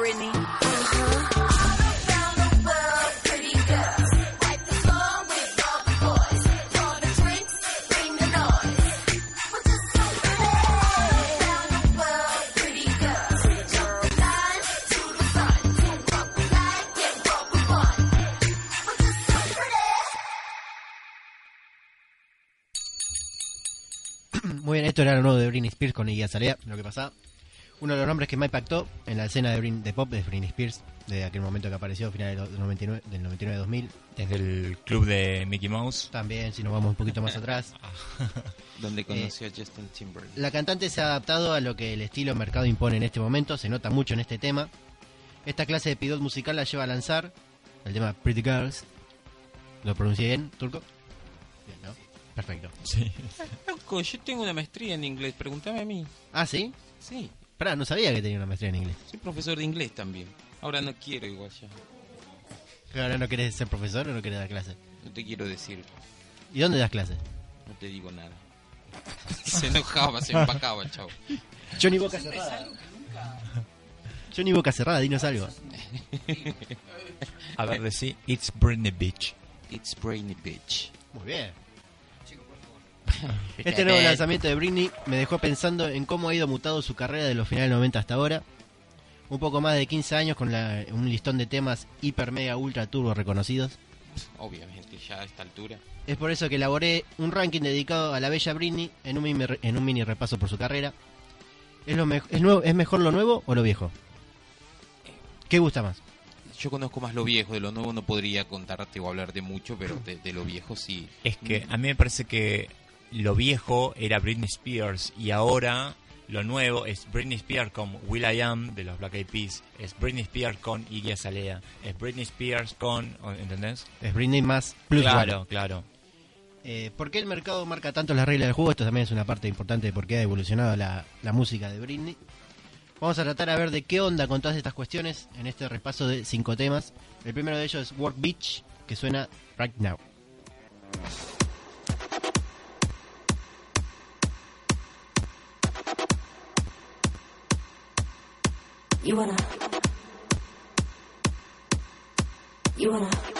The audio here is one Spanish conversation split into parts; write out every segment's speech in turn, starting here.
Brittany? Muy bien, esto era lo nuevo de Britney Spears con Iggy Azalea, lo que pasaba. Uno de los nombres que más impactó en la escena de, Britney- de pop de Britney Spears, de aquel momento que apareció, a finales del 99 del 99-2000. Desde el club de Mickey Mouse. También, si nos vamos un poquito más atrás. Donde conoció a Justin Timberlake. La cantante se ha adaptado a lo que el estilo mercado impone en este momento, se nota mucho en este tema. Esta clase de pidot musical la lleva a lanzar el tema Pretty Girls. ¿Lo pronuncié bien, turco? Bien, ¿no? Perfecto. Sí. Loco, yo tengo una maestría en inglés, pregúntame a mí. Ah, ¿sí? Sí, Pará, no sabía que tenía una maestría en inglés. soy profesor de inglés también. Ahora no quiero igual ya. ¿Ahora no querés ser profesor o no querés dar clase? No te quiero decir, ¿Y dónde das clase? no te digo nada. se enojaba, se empacaba el chavo. Yo ni boca cerrada. Yo ni boca cerrada, dinos algo. A ver, decí, it's Britney Beach. It's brainy bitch. Muy bien. Este nuevo lanzamiento de Britney me dejó pensando en cómo ha ido mutado su carrera de los finales 90 hasta ahora. Un poco más de 15 años con la- un listón de temas hiper, mega, ultra turbo reconocidos. Obviamente, ya a esta altura. Es por eso que elaboré un ranking dedicado a la bella Britney en un mini, en un mini repaso por su carrera. ¿Es, lo me- es, nuevo- ¿Es mejor lo nuevo o lo viejo? ¿Qué gusta más? Yo conozco más lo viejo, de lo nuevo no podría contarte o hablar de mucho, pero de, de lo viejo sí. Es que a mí me parece que lo viejo era Britney Spears y ahora lo nuevo es Britney Spears con Will I Am de los Black Eyed Peas, es Britney Spears con Iggy Azalea, es Britney Spears con, ¿entendés? Es Britney más plus Claro, one. claro. Eh, ¿Por qué el mercado marca tanto las reglas del juego? Esto también es una parte importante de por qué ha evolucionado la, la música de Britney. Vamos a tratar a ver de qué onda con todas estas cuestiones en este repaso de cinco temas. El primero de ellos es Work Beach, que suena right now. You wanna. You wanna.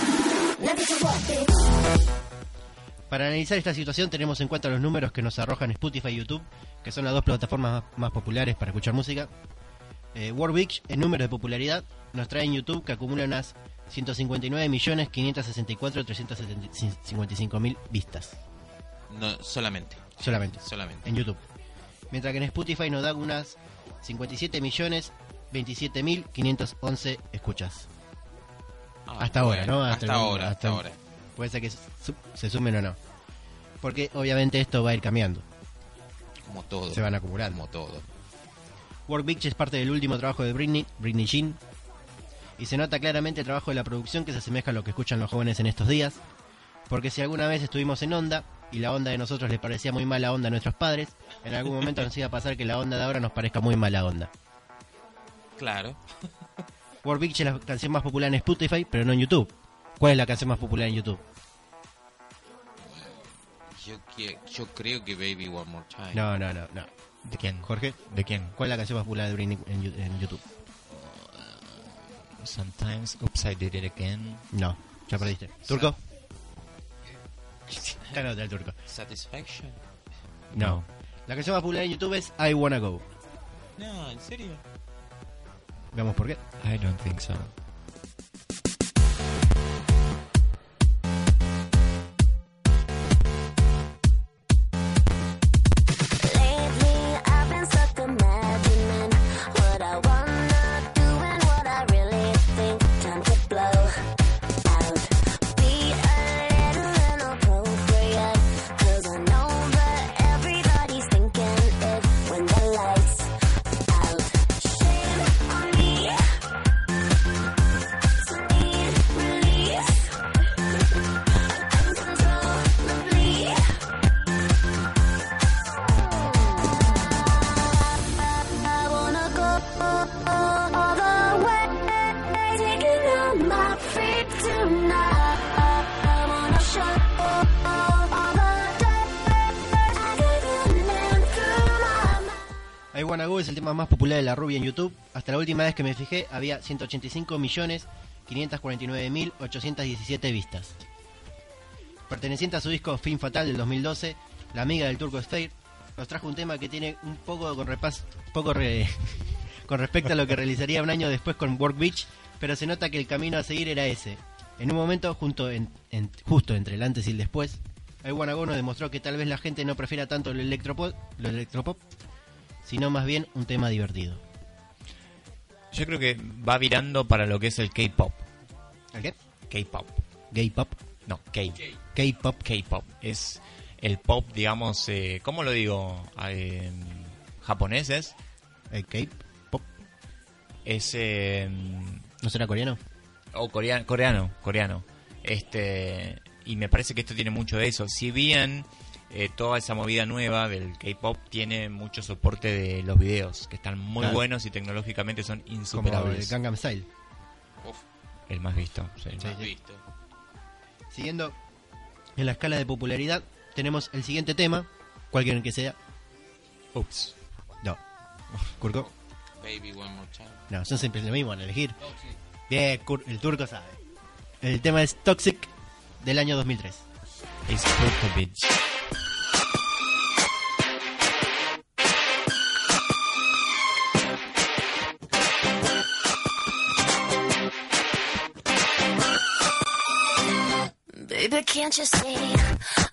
Para analizar esta situación tenemos en cuenta los números que nos arrojan Spotify y YouTube, que son las dos plataformas más, populares para escuchar música. Eh, World Beach, en número de popularidad, nos trae en YouTube que acumula unas 159.564.355.000 vistas No, solamente, solamente solamente. en YouTube. Mientras que en Spotify nos da unas 57.027.511 escuchas. Ah, Hasta ahora, bueno, ¿no? Hasta, el- ahora, hasta, hasta ahora. Puede ser que se sumen o no. Porque obviamente esto va a ir cambiando. Como todo. Se van acumulando. Como todo. Work Beach es parte del último trabajo de Britney, Britney Jean. Y se nota claramente el trabajo de la producción que se asemeja a lo que escuchan los jóvenes en estos días. Porque si alguna vez estuvimos en onda y la onda de nosotros les parecía muy mala onda a nuestros padres, en algún momento nos iba a pasar que la onda de ahora nos parezca muy mala onda. Claro. Work Beach es la canción más popular en Spotify, pero no en YouTube. ¿Cuál es la canción más popular en YouTube? Yo, yo creo que Baby One More Time. No, no, no, no. ¿De quién? Jorge, ¿De quién? ¿cuál es la canción más popular de Britney en, YouTube? Sometimes, oops, I did it again. No, ya perdiste. ¿Turco? Ganó el turco. Satisfaction. No. La canción más popular en YouTube es I Wanna Go. No, ¿en serio? Veamos por qué. I don't think so. Es el tema más popular de la rubia en YouTube. Hasta la última vez que me fijé había 185 millones 549 mil 817 vistas. Perteneciente a su disco Fin Fatal del 2012, la amiga del turco Steyr nos trajo un tema que tiene un poco con repas, poco con respecto a lo que realizaría un año después con Work Beach, pero se nota que el camino a seguir era ese. En un momento justo entre el antes y el después, Go nos demostró que tal vez la gente no prefiera tanto lo electropop, lo electropop sino más bien un tema divertido. Yo creo que va virando para lo que es el K-pop. ¿El qué? K-pop. Gay pop. No, K. K-pop. K-pop. Es el pop, digamos, eh, ¿cómo lo digo? Eh, japoneses. El K-pop. Es... eh, ¿No será coreano? o coreano, coreano, coreano. Este, y me parece que esto tiene mucho de eso. Si bien eh, toda esa movida nueva del K-pop tiene mucho soporte de los videos, que están muy Claro. buenos y tecnológicamente son Como el insuperables. Gangnam Style. Uf, El más visto. sí. has visto. Siguiendo en la escala de popularidad, tenemos el siguiente tema. ¿Cuál quieren que sea? Ups. No. Kurko. Baby One More Time. No, son siempre lo mismo al elegir. Bien, el turco sabe. El tema es Toxic del año 2003. It's can't you see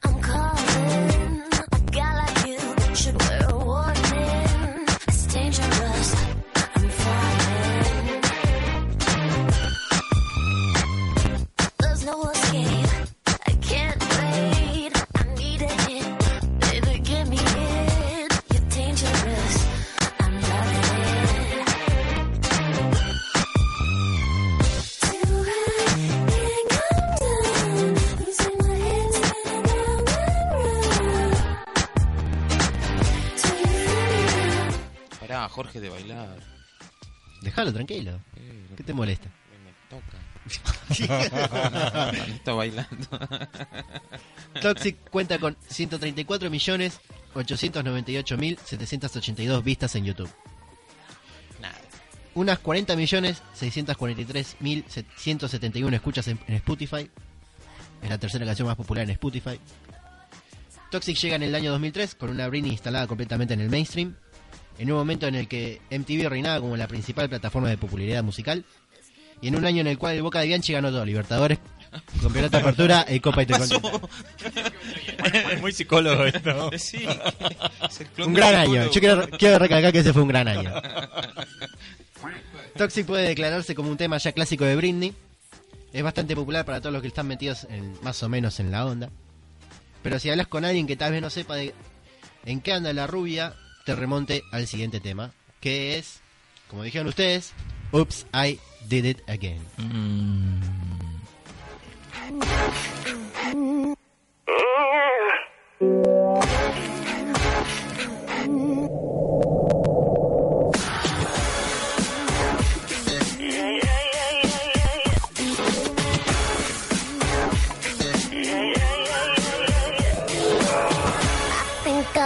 Jorge, de bailar. Déjalo tranquilo. Eh, ¿Qué te molesta? Me toca. Está bailando. Toxic cuenta con 134 millones 898 mil 782 vistas en YouTube. Nada. Unas 40 millones 643 mil 171 escuchas en, en Spotify. Es la tercera canción más popular en Spotify. Toxic llega en el año 2003 con una Britney instalada completamente en el mainstream. En un momento en el que MTV reinaba como la principal plataforma de popularidad musical. Y en un año en el cual el Boca de Bianchi ganó todo: Libertadores, Campeonato de Apertura y Copa Intercontinental. Muy psicólogo esto. Sí. Es el clon Un gran año. Yo quiero, quiero recalcar que ese fue un gran año. Toxic puede declararse como un tema ya clásico de Britney. Es bastante popular para todos los que están metidos en, más o menos en la onda. Pero si hablas con alguien que tal vez no sepa de en qué anda la rubia, te remonte al siguiente tema, que es, como dijeron ustedes, Oops, I Did It Again. Mm.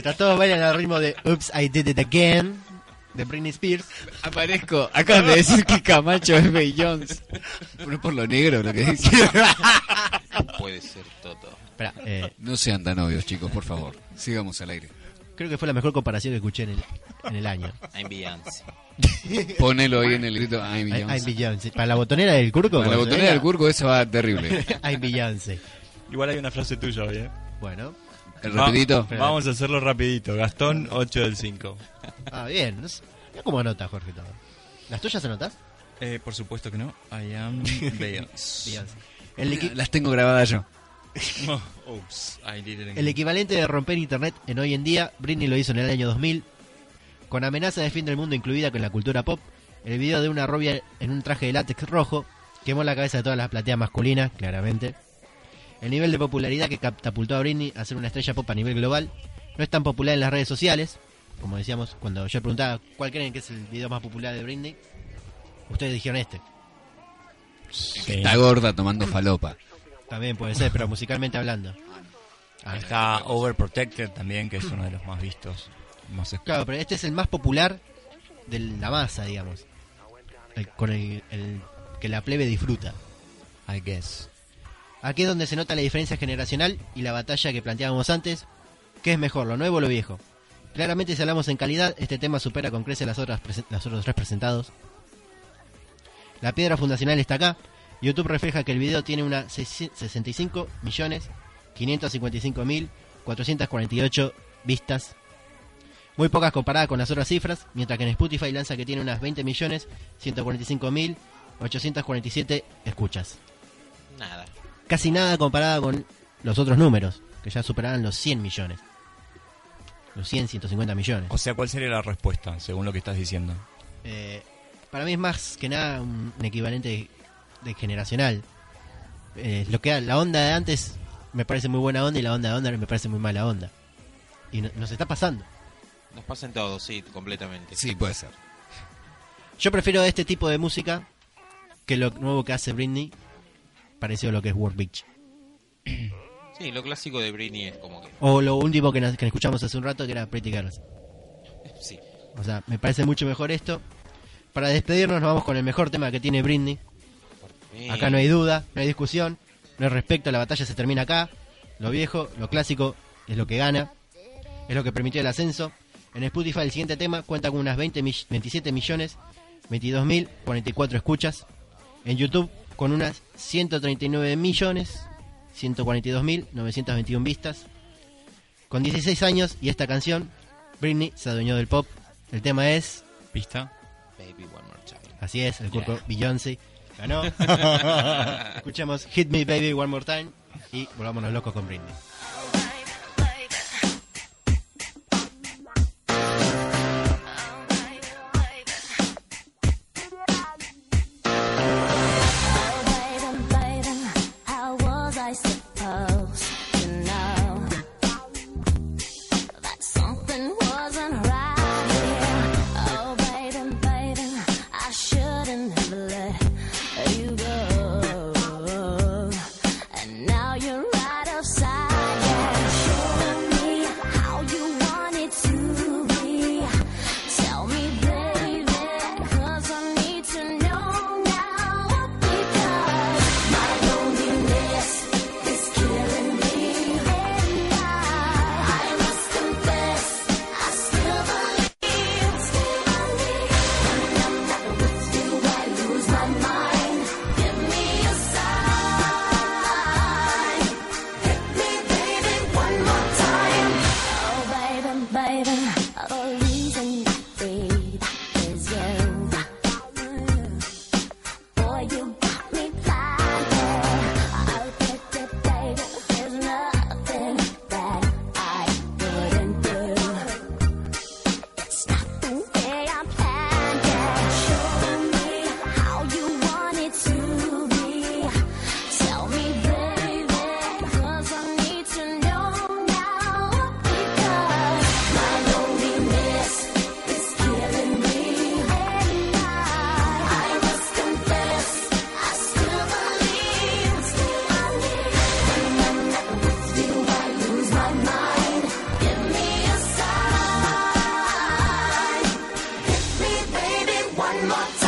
Mientras todos bailan al ritmo de Oops, I Did It Again de Britney Spears. Aparezco. Acabas de decir que Camacho es Jones. No es por lo negro lo que dice. Puede ser todo. Espera, eh, No sean tan obvios, chicos, por favor. Sigamos al aire. creo que fue la mejor comparación que escuché en el, en el año. I'm Beyoncé. Ponelo ahí en el grito. I'm I- I'm Beyoncé. Para la botonera del curco. Para la cuando botonera venga, del curco esa va terrible. I'm Beyoncé. Igual hay una frase tuya hoy, ¿eh? Bueno. El rapidito. Va- vamos a hacerlo rapidito. Gastón, 8 del 5. Ah, bien. No sé- Mira cómo anota, Jorge, todo. ¿Las tuyas anotas? Eh, por supuesto que no. I am Beyoncé. Beyoncé. El, equi- Las tengo grabadas yo. Oh, Oops, I did it again. el equivalente de romper internet en hoy en día, Britney lo hizo en el año 2000. Con amenaza de fin del mundo incluida con la cultura pop, el video de una rubia en un traje de látex rojo quemó la cabeza de todas las plateas masculinas, claramente. El nivel de popularidad que catapultó a Britney a ser una estrella pop a nivel global no es tan popular en las redes sociales. Como decíamos, cuando yo preguntaba cuál creen que es el video más popular de Britney, ustedes dijeron este. Sí. Está gorda tomando falopa. También puede ser, pero musicalmente hablando. Ah, Está Overprotected también, que es uno de los más vistos. Más. Claro, pero este es el más popular de la masa, digamos. El- con el, el que la plebe disfruta. I guess. Aquí es donde se nota la diferencia generacional y la batalla que planteábamos antes. ¿Qué es mejor, lo nuevo o lo viejo? Claramente si hablamos en calidad, este tema supera con creces las otras los otros tres presentados. La piedra fundacional está acá. YouTube refleja que el video tiene una 65 millones 555 mil 448 vistas. Muy pocas comparadas con las otras cifras, mientras que en Spotify lanza que tiene unas 20 millones 145 mil 847 escuchas. Nada. Casi nada comparada con los otros números, que ya superaban los 100 millones. Los 100, 150 millones. O sea, ¿cuál sería la respuesta, según lo que estás diciendo? Eh, para mí es más que nada un, un equivalente de, de generacional. Eh, lo que la onda de antes me parece muy buena onda y la onda de onda me parece muy mala onda. Y no- nos está pasando. Nos pasan todos, sí, completamente. Sí, puede ser. Yo prefiero este tipo de música que lo nuevo que hace Britney, parecido a lo que es World Beach. Sí, lo clásico de Britney es como que... O lo último que, nos- que escuchamos hace un rato que era Pretty Girls. Sí. O sea, me parece mucho mejor esto. Para despedirnos nos vamos con el mejor tema que tiene Britney. Acá no hay duda, no hay discusión, no hay respecto, la batalla se termina acá. Lo viejo, lo clásico es lo que gana, es lo que permitió el ascenso. En Spotify el siguiente tema cuenta con unas 20 mi- 27 millones 22 mil 44 escuchas. En YouTube con unas 139 millones 142 mil 921 vistas. Con 16 años y esta canción, Britney se adueñó del pop. El tema es, ¿Pista? Baby One More Time. así es, el curco Beyoncé ganó. Escuchemos Hit Me Baby One More Time y volvámonos locos con Britney. much.